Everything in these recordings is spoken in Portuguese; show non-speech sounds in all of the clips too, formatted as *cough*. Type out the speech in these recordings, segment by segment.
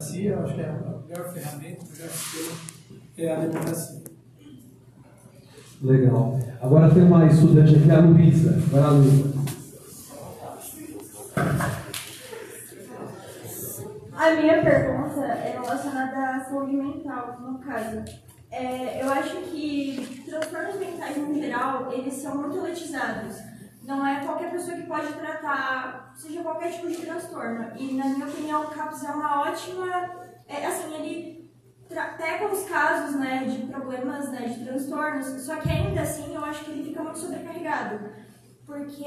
democracia, eu acho que é a melhor ferramenta, o melhor sistema é a democracia. Legal. Agora tem uma estudante aqui, a Luísa. Vai lá, Luísa. A minha pergunta é relacionada à saúde mental, no caso. É, eu acho que transtornos mentais, no geral, eles são muito elitizados. Não é qualquer pessoa que pode tratar, seja qualquer tipo de transtorno. E, na minha opinião, o CAPS é uma ótima... É, assim, ele pega os casos né, de problemas, né, de transtornos, só que ainda assim eu acho que ele fica muito sobrecarregado porque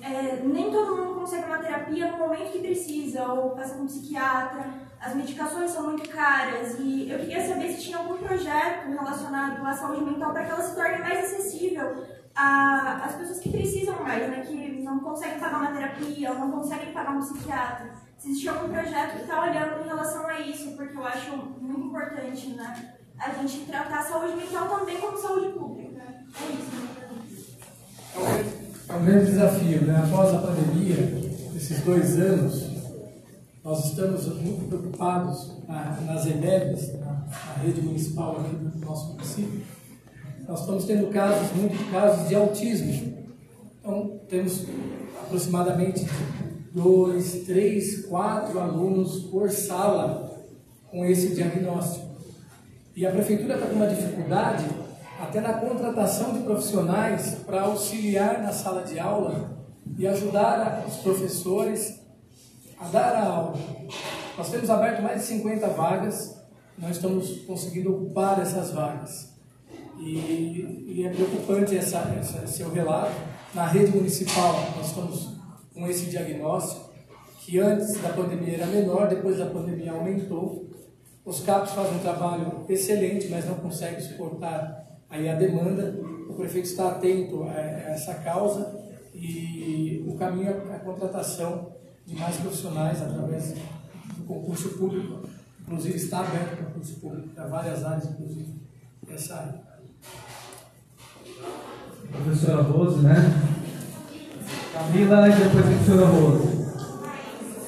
é, nem todo mundo consegue uma terapia no momento que precisa, ou passa com um psiquiatra, as medicações são muito caras, e eu queria saber se tinha algum projeto relacionado à saúde mental para que ela se torne mais acessível às pessoas que precisam mais, né, que não conseguem pagar uma terapia, ou não conseguem pagar um psiquiatra. Se existe algum projeto que está olhando em relação a isso, porque eu acho muito importante, né, a gente tratar a saúde mental também como saúde pública. É isso, né? É um grande desafio, né? Após a pandemia, esses dois anos, nós estamos muito preocupados na, nas EMEBs, na, na, rede municipal aqui do nosso município. Nós estamos tendo casos, muitos casos de autismo. Então, temos aproximadamente dois, três, quatro alunos por sala com esse diagnóstico. E a prefeitura está com uma dificuldade até na contratação de profissionais para auxiliar na sala de aula e ajudar os professores a dar a aula. Nós temos aberto mais de 50 vagas, nós estamos conseguindo ocupar essas vagas. E, e é preocupante essa, essa, seu relato. Na rede municipal, nós estamos com esse diagnóstico, que antes da pandemia era menor, depois da pandemia aumentou. Os CAPs fazem um trabalho excelente, mas não conseguem suportar aí a demanda, o prefeito está atento a, essa causa e o caminho é a contratação de mais profissionais através do concurso público. Inclusive está aberto o concurso público para várias áreas, inclusive essa área. Professora Rose, né? Camila e depois a professora Rose.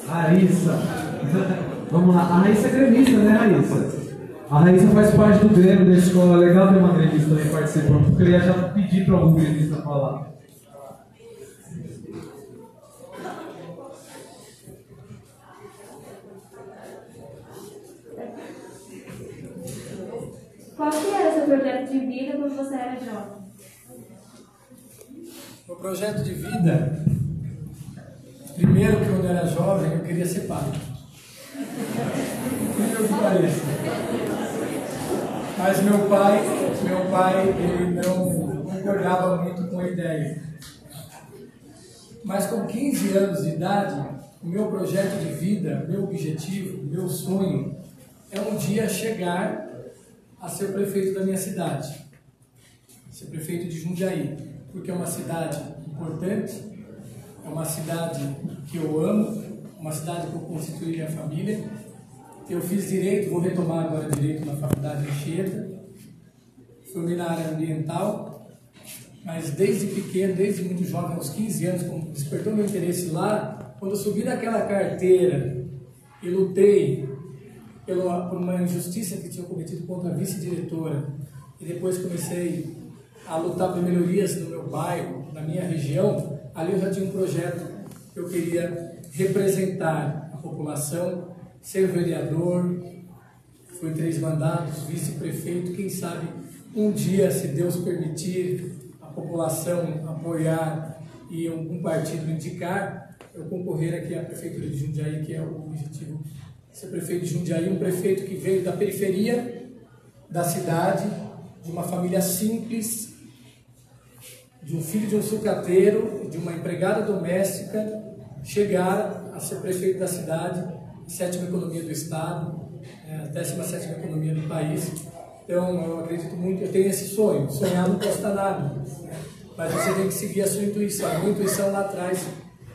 Raíssa. *laughs* Vamos lá. A Raíssa é gremista, né, Raíssa? A Raíssa faz parte do Grêmio da escola. Legal ter uma gremista também participando, porque eu ia já pedir para algum gremista falar. Qual que era o seu projeto de vida quando você era jovem? O projeto de vida, primeiro que quando eu era jovem, eu queria ser pai. Incrível que pareça. Mas meu pai, meu pai, ele não concordava muito com a ideia. Mas com 15 anos de idade, o meu projeto de vida, meu objetivo, meu sonho é um dia chegar a ser prefeito da minha cidade. Ser prefeito de Jundiaí, porque é uma cidade importante, é uma cidade que eu amo, uma cidade que eu constituí minha família eu fiz direito, vou retomar agora direito na faculdade de Anchieta. Formei na área ambiental, mas desde pequeno, desde muito jovem, aos 15 anos, despertou meu interesse lá, quando eu subi naquela carteira e lutei pela, por uma injustiça que tinha cometido contra a vice-diretora, e depois comecei a lutar por melhorias no meu bairro, na minha região, ali eu já tinha um projeto que eu queria representar a população ser vereador, foi três mandatos, vice-prefeito, quem sabe um dia, se Deus permitir, a população apoiar e um partido indicar, eu concorrer aqui à Prefeitura de Jundiaí, que é o objetivo. Ser prefeito de Jundiaí, um prefeito que veio da periferia da cidade, de uma família simples, de um filho de um sucateiro, de uma empregada doméstica, chegar a ser prefeito da cidade sétima economia do Estado, é, décima sétima economia do país. Então, eu acredito muito, eu tenho esse sonho. Sonhar não custa nada, né? mas você tem que seguir a sua intuição. A minha intuição lá atrás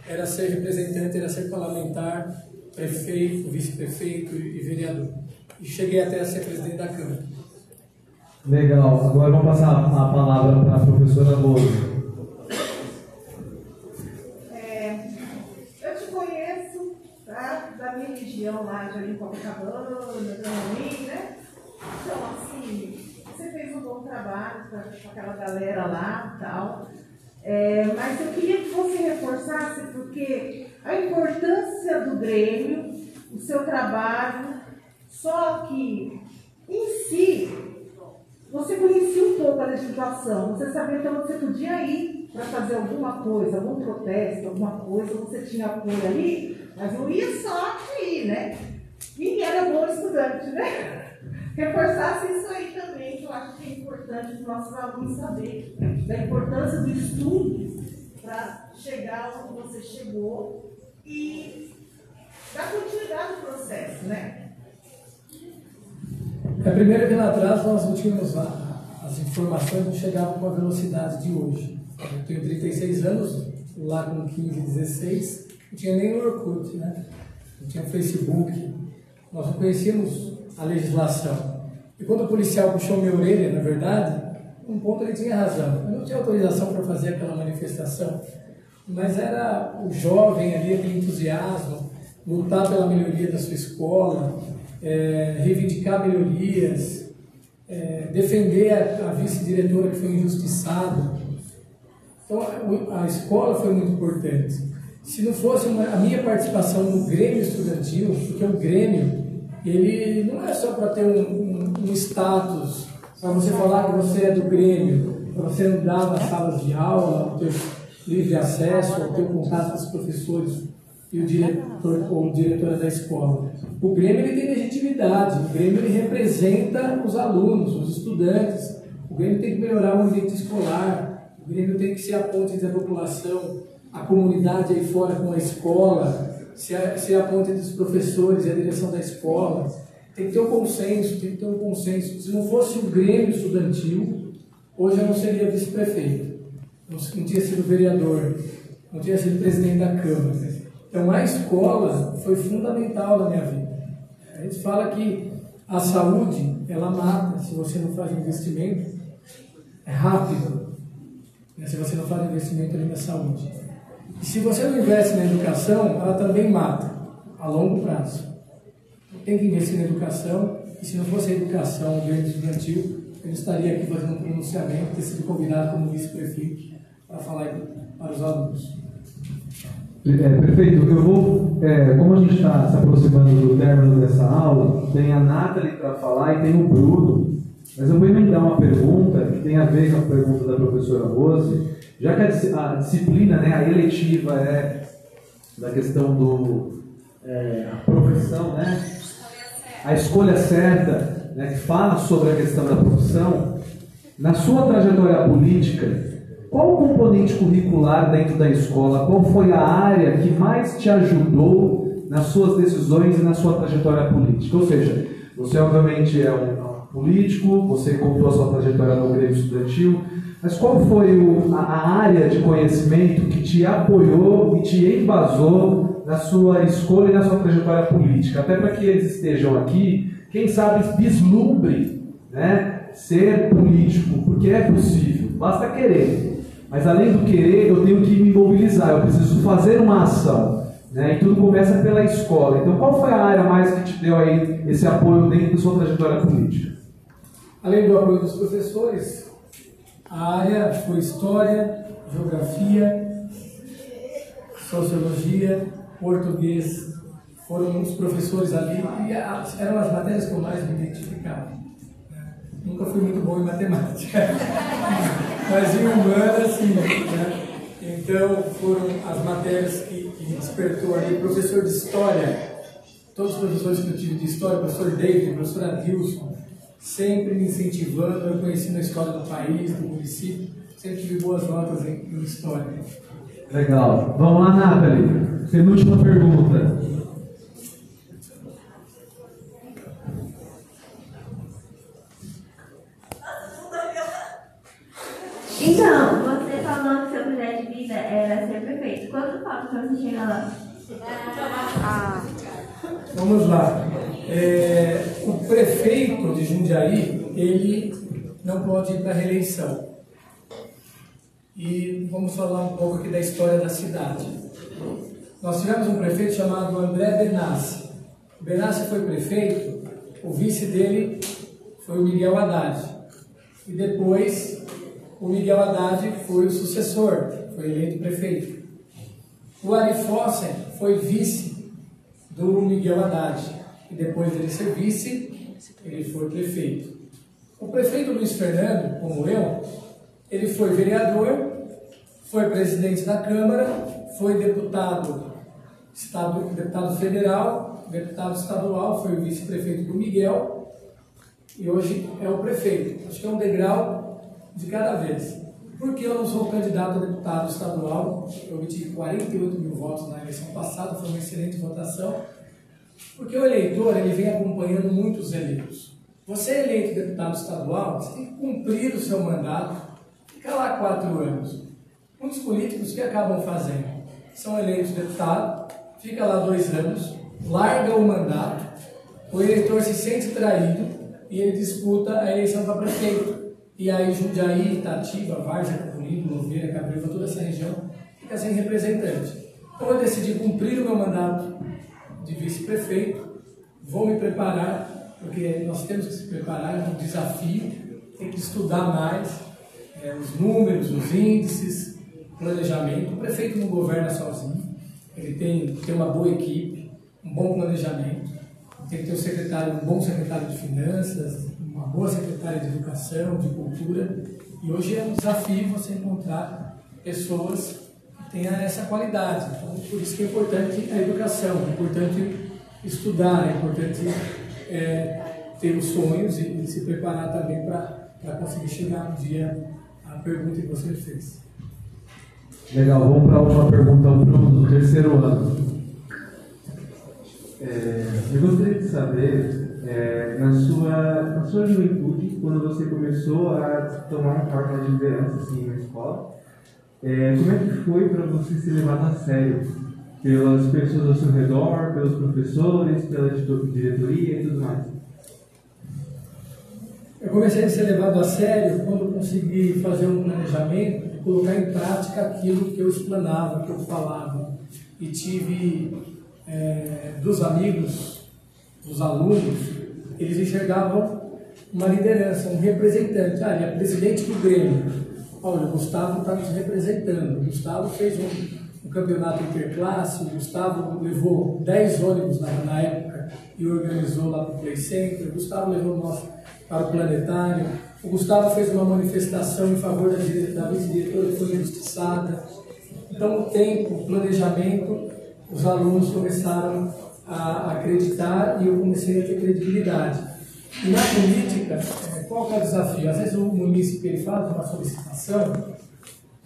era ser representante, era ser parlamentar, prefeito, vice-prefeito e vereador. E cheguei até a ser presidente da Câmara. Legal. Agora vamos passar a palavra para a professora Lourdes. da minha região, lá de ali Copacabana, Grandim, né? Então, assim, você fez um bom trabalho com aquela galera lá e tal. É, mas eu queria que você reforçasse, porque a importância do Grêmio, o seu trabalho, só que em si, você conhecia um pouco a legislação, você sabia onde você podia ir para fazer alguma coisa, algum protesto, alguma coisa, você tinha apoio ali, mas não ia só ir, né? E era bom estudante, né? *laughs* Reforçasse isso aí também, que eu acho que é importante os nossos alunos saber da importância do estudo para chegar onde você chegou e dar continuidade ao processo, né? É, primeiro que lá atrás nós não tínhamos as informações não chegavam com a velocidade de hoje. Eu tenho 36 anos, lá com 15, 16, não tinha nem o Orkut, né? Não tinha Facebook, nós não conhecíamos a legislação. E quando o policial puxou minha orelha, na verdade, um ponto ele tinha razão. Eu não tinha autorização para fazer aquela manifestação, mas era o jovem ali, aquele entusiasmo, lutar pela melhoria da sua escola, é, reivindicar melhorias, é, defender a, a vice-diretora que foi injustiçada. Então, a, escola foi muito importante. Se não fosse uma, a minha participação no Grêmio Estudantil, porque o Grêmio, ele não é só para ter um, um, um status, para você falar que você é do Grêmio, para você andar nas salas de aula, ter livre acesso, ter contato com os professores e o diretor ou diretora da escola. O Grêmio ele tem legitimidade, o Grêmio ele representa os alunos, os estudantes. O Grêmio tem que melhorar o ambiente escolar, o Grêmio tem que ser a ponte entre a população, a comunidade aí fora com a escola, ser a, ponte entre os professores e a direção da escola. Tem que ter um consenso, tem que ter um consenso. Se não fosse o Grêmio estudantil, hoje eu não seria vice-prefeito, não, tinha sido vereador, não tinha sido presidente da Câmara. Então a escola foi fundamental na minha vida. A gente fala que a saúde, ela mata se você não faz investimento. É rápido, né? se você não faz investimento ali na saúde. E se você não investe na educação, ela também mata, a longo prazo. Tem que investir na educação, e se não fosse a educação, o grande estudantil, eu estaria aqui fazendo um pronunciamento, ter sido convidado como vice-prefeito para falar para os alunos. É, perfeito. Eu vou, é, como a gente está se aproximando do término dessa aula, tem a Nathalie para falar e tem o Bruno. Mas eu vou emendar uma pergunta que tem a ver com a pergunta da professora Rose, já que a, a disciplina, né, a eletiva é da questão do é, a profissão, né, a escolha certa, né, que fala sobre a questão da profissão, na sua trajetória política, qual o componente curricular dentro da escola? Qual foi a área que mais te ajudou nas suas decisões e na sua trajetória política? Ou seja, você obviamente é um político, você contou a sua trajetória no Grêmio Estudantil, mas qual foi o, a, a, área de conhecimento que te apoiou e te embasou na sua escolha e na sua trajetória política? Até para que eles estejam aqui, quem sabe vislumbre né, ser político, porque é possível, basta querer. Mas além do querer, eu tenho que me mobilizar, eu preciso fazer uma ação. Né? E tudo começa pela escola. Então, qual foi a área mais que te deu aí esse apoio dentro da sua trajetória política? Além do apoio dos professores, a área foi História, Geografia, Sociologia, Português. Foram os professores ali e eram as matérias que eu mais me identificava. Nunca fui muito bom em matemática, *laughs* mas em humanas, sim. Né? Então, foram as matérias que, que despertou ali. Professor de História, todos os professores que eu tive de História, professor David, professor Adilson, sempre me incentivando, eu conheci a história do país, do município, sempre tive boas notas em, em História. Legal. Vamos lá, Nathalie. Penúltima pergunta. Então, você falou que seu projeto de vida era ser prefeito. Quanto falta para você chegar lá? Ah. Vamos lá. É, o prefeito de Jundiaí, ele não pode ir para a reeleição. E vamos falar um pouco aqui da história da cidade. Nós tivemos um prefeito chamado André Benassi. Benassi foi prefeito, o vice dele foi o Miguel Haddad. E depois o Miguel Haddad foi o sucessor, foi eleito prefeito. O Ari foi vice do Miguel Haddad. E depois dele ser vice, ele foi prefeito. O prefeito Luiz Fernando, como eu, ele foi vereador, foi presidente da Câmara, foi deputado, estado, deputado federal, deputado estadual, foi vice-prefeito do Miguel e hoje é o prefeito. Acho que é um degrau de cada vez. Porque eu não sou candidato a deputado estadual, eu obtive 48 mil votos na eleição passada, foi uma excelente votação. Porque o eleitor ele vem acompanhando muitos eleitos. Você é eleito deputado estadual, você tem que cumprir o seu mandato, ficar lá quatro anos. Muitos políticos que acabam fazendo são eleitos deputado, fica lá dois anos, larga o mandato, o eleitor se sente traído e ele disputa a eleição para prefeito. E aí Jundiaí, Itatiba, Várzea, Capurindo, Louveira, Cabreúva, toda essa região fica sem representante. Então eu decidi cumprir o meu mandato de vice-prefeito, vou me preparar, porque nós temos que se preparar, é um desafio, tem que estudar mais é, os números, os índices, planejamento. O prefeito não governa sozinho, ele tem que ter uma boa equipe, um bom planejamento, tem que ter um secretário, um bom secretário de finanças, uma boa secretária de educação, de cultura. E hoje é um desafio você encontrar pessoas que tenham essa qualidade. Então, por isso que é importante a educação, é importante estudar, é importante é, ter os sonhos e, e se preparar também para conseguir chegar no dia à pergunta que você fez. Legal, vamos para a última pergunta ao Bruno, do terceiro ano. É, eu gostaria de saber, é, na, sua, na sua juventude, quando você começou a tomar uma forma de liderança assim, na escola, é, como é que foi para você ser levado a sério? Pelas pessoas ao seu redor, pelos professores, pela diretoria e tudo mais? Eu comecei a ser levado a sério quando consegui fazer um planejamento e colocar em prática aquilo que eu explanava, que eu falava. E tive é, dos amigos, dos alunos, eles enxergavam uma liderança, um representante. Ah, ele é presidente do Grêmio. Olha, o Gustavo está nos representando. O Gustavo fez um, um campeonato interclasse, o Gustavo levou 10 ônibus na, na época e organizou lá para o Play Center. O Gustavo levou nós para o planetário. O Gustavo fez uma manifestação em favor da, da vice-diretora foi injustiçada. Então, o tempo, o planejamento, os alunos começaram a acreditar e eu comecei a ter credibilidade. E na política, é, qual é o desafio? Às vezes o município ele faz uma solicitação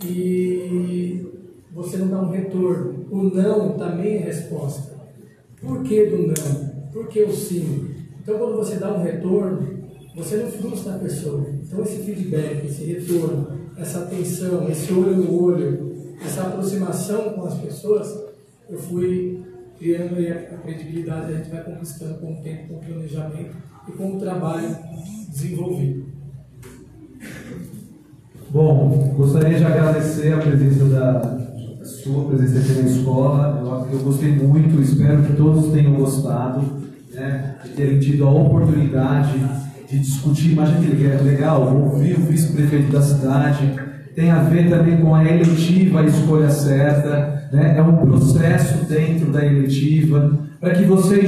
e você não dá um retorno. O não também é resposta. Por que do não? Por que o sim? Então, quando você dá um retorno, você não frustra a pessoa. Então, esse feedback, esse retorno, essa atenção, esse olho no olho, essa aproximação com as pessoas, eu fui criando a credibilidade, a gente vai conquistando com o tempo, com o planejamento e com o trabalho desenvolvido. Bom, gostaria de agradecer a presença da sua presença aqui na escola. Eu, eu gostei muito, espero que todos tenham gostado né, de terem tido a oportunidade de discutir. Imagina que legal, ouvir o vice-prefeito da cidade, tem a ver também com a eletiva, a escolha certa, né? é um processo dentro da eletiva, para que vocês